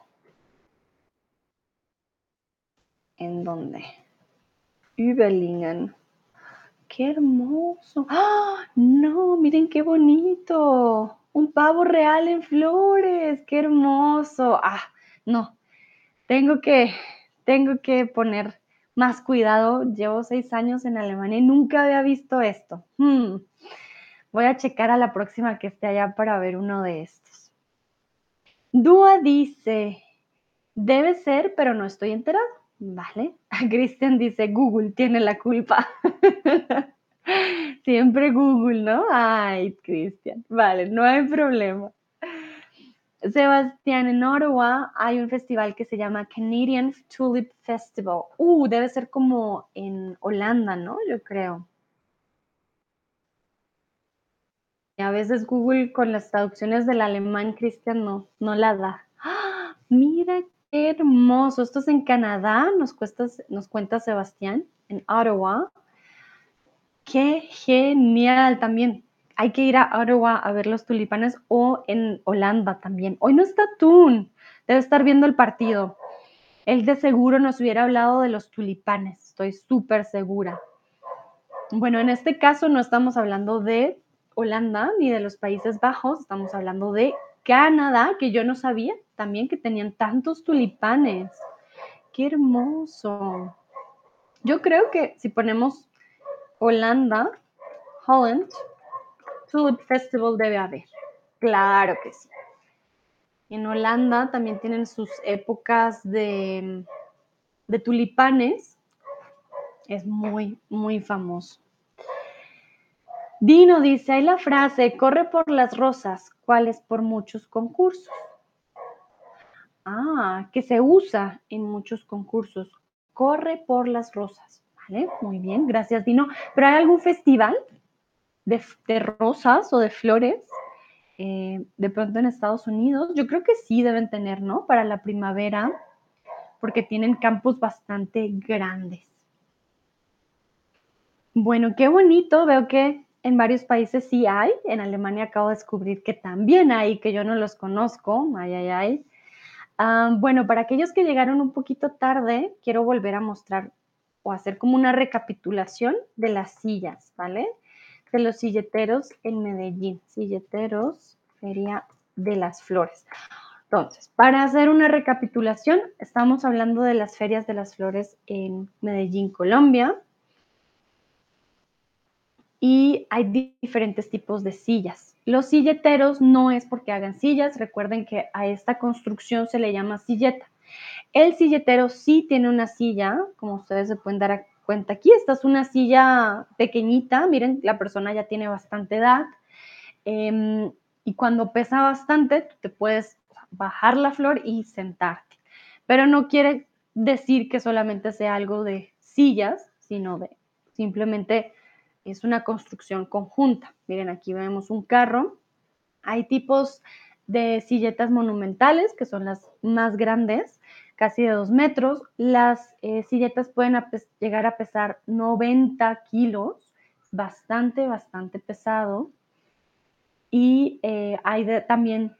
¿En dónde? Überlingen. ¡Qué hermoso! ¡Ah! No, miren qué bonito. Un pavo real en flores. ¡Qué hermoso! Ah, no. Tengo que, tengo que poner más cuidado. Llevo seis años en Alemania y nunca había visto esto. Hmm. Voy a checar a la próxima que esté allá para ver uno de estos. Dúa dice, debe ser, pero no estoy enterado. Vale. Cristian dice, Google tiene la culpa. Siempre Google, ¿no? Ay, Cristian. Vale, no hay problema. Sebastián, en Ottawa hay un festival que se llama Canadian Tulip Festival. Uh, debe ser como en Holanda, ¿no? Yo creo. Y a veces Google con las traducciones del alemán, Cristian, no, no la da. ¡Ah! Mira qué hermoso. Esto es en Canadá, nos, nos cuenta Sebastián, en Ottawa. Qué genial también hay que ir a Ottawa a ver los tulipanes o en Holanda también. Hoy no está Tun, debe estar viendo el partido. Él de seguro nos hubiera hablado de los tulipanes, estoy súper segura. Bueno, en este caso no estamos hablando de Holanda ni de los Países Bajos, estamos hablando de Canadá, que yo no sabía también que tenían tantos tulipanes. Qué hermoso. Yo creo que si ponemos Holanda, Holland, Tulip Festival debe haber. Claro que sí. En Holanda también tienen sus épocas de, de tulipanes. Es muy, muy famoso. Dino dice, hay la frase, corre por las rosas, ¿cuáles por muchos concursos? Ah, que se usa en muchos concursos. Corre por las rosas. Vale, muy bien, gracias Dino. ¿Pero hay algún festival de, rosas o de flores, eh, de pronto en Estados Unidos, yo creo que sí deben tener, ¿no? Para la primavera, porque tienen campos bastante grandes. Bueno, qué bonito, veo que en varios países sí hay, en Alemania acabo de descubrir que también hay, que yo no los conozco, ay, ay, ay. Ah, bueno, para aquellos que llegaron un poquito tarde, quiero volver a mostrar o hacer como una recapitulación de las sillas, ¿vale? de los silleteros en Medellín. Silleteros, Feria de las Flores. Entonces, para hacer una recapitulación, estamos hablando de las ferias de las flores en Medellín, Colombia. Y hay diferentes tipos de sillas. Los silleteros no es porque hagan sillas, recuerden que a esta construcción se le llama silleta. El silletero sí tiene una silla, como ustedes se pueden dar cuenta aquí. Esta es una silla pequeñita, miren, la persona ya tiene bastante edad. Em, y cuando pesa bastante, te puedes bajar la flor y sentarte. Pero no quiere decir que solamente sea algo de sillas, sino de simplemente es una construcción conjunta. Miren, aquí vemos un carro. Hay tipos de silletas monumentales, que son las más grandes, casi de dos metros. Las eh, silletas pueden llegar a pesar 90 kilos, bastante, bastante pesado. Y eh, hay también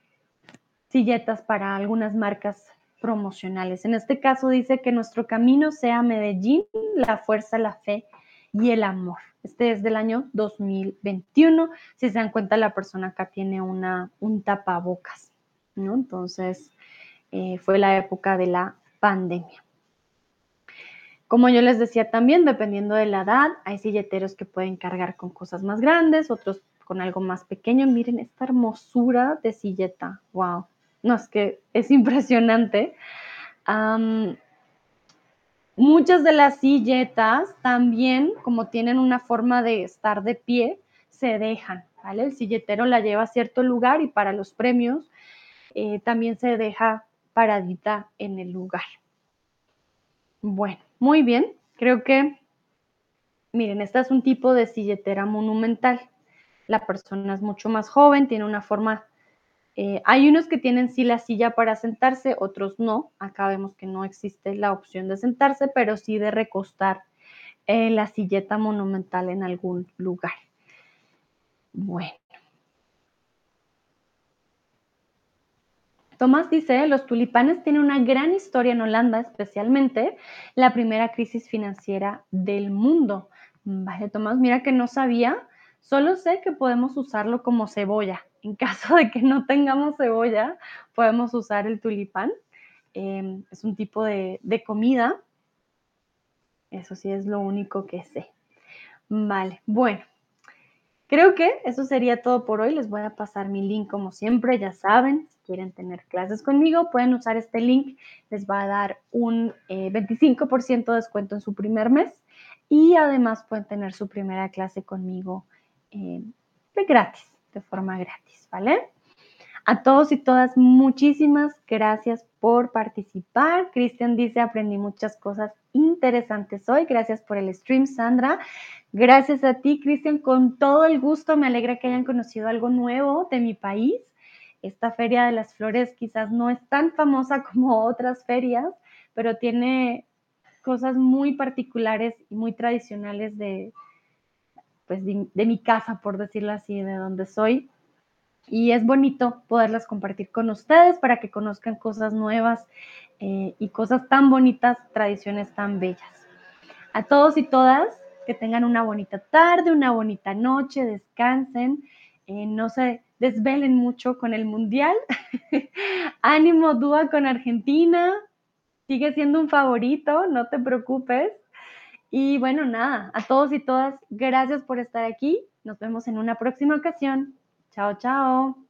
silletas para algunas marcas promocionales. En este caso dice que nuestro camino sea Medellín, la fuerza, la fe y el amor. Este es del año 2021. Si se dan cuenta, la persona acá tiene una, un tapabocas, ¿no? Entonces, eh, fue la época de la pandemia. Como yo les decía también, dependiendo de la edad, hay silleteros que pueden cargar con cosas más grandes, otros con algo más pequeño. Miren esta hermosura de silleta. Wow. No, es que es impresionante. Muchas de las silletas también, como tienen una forma de estar de pie, se dejan. El silletero la lleva a cierto lugar y para los premios eh, también se deja paradita en el lugar. Bueno, Muy bien, creo que, miren, esta es un tipo de silletera monumental. La persona es mucho más joven, tiene una forma eh, hay unos que tienen sí la silla para sentarse, otros no. Acá vemos que no existe la opción de sentarse, pero sí de recostar eh, la silleta monumental en algún lugar. Bueno. Tomás dice, los tulipanes tienen una gran historia en Holanda, especialmente la primera crisis financiera del mundo. Vale, Tomás, mira que no sabía, solo sé que podemos usarlo como cebolla. En caso de que no tengamos cebolla, podemos usar el tulipán. Em, es un tipo de, comida. Eso sí es lo único que sé. Vale, bueno, Creo que eso sería todo por hoy. Les voy a pasar mi link como siempre, ya saben, si quieren tener clases conmigo, pueden usar este link, les va a dar un 25% eh, de descuento en su primer mes y además pueden tener su primera clase conmigo eh, de gratis, de forma gratis, ¿vale? A todos y todas, muchísimas gracias por participar. Cristian dice, aprendí muchas cosas interesantes hoy. Gracias por el stream, Sandra. Gracias a ti, Cristian, con todo el gusto. Me alegra que hayan conocido algo nuevo de mi país. Esta feria de las flores quizás no es tan famosa como otras ferias, pero tiene cosas muy particulares y muy tradicionales de, pues, de, mi casa, por decirlo así, de donde soy. Y es bonito poderlas compartir con ustedes para que conozcan cosas nuevas eh, y cosas tan bonitas, tradiciones tan bellas. A todos y todas, que tengan una bonita tarde, una bonita noche, descansen, eh, no se desvelen mucho con el Mundial. Ánimo, dúa con Argentina, sigue siendo un favorito, no te preocupes. Y bueno, nada, a todos y todas, gracias por estar aquí. Nos vemos en una próxima ocasión. Chao, chao.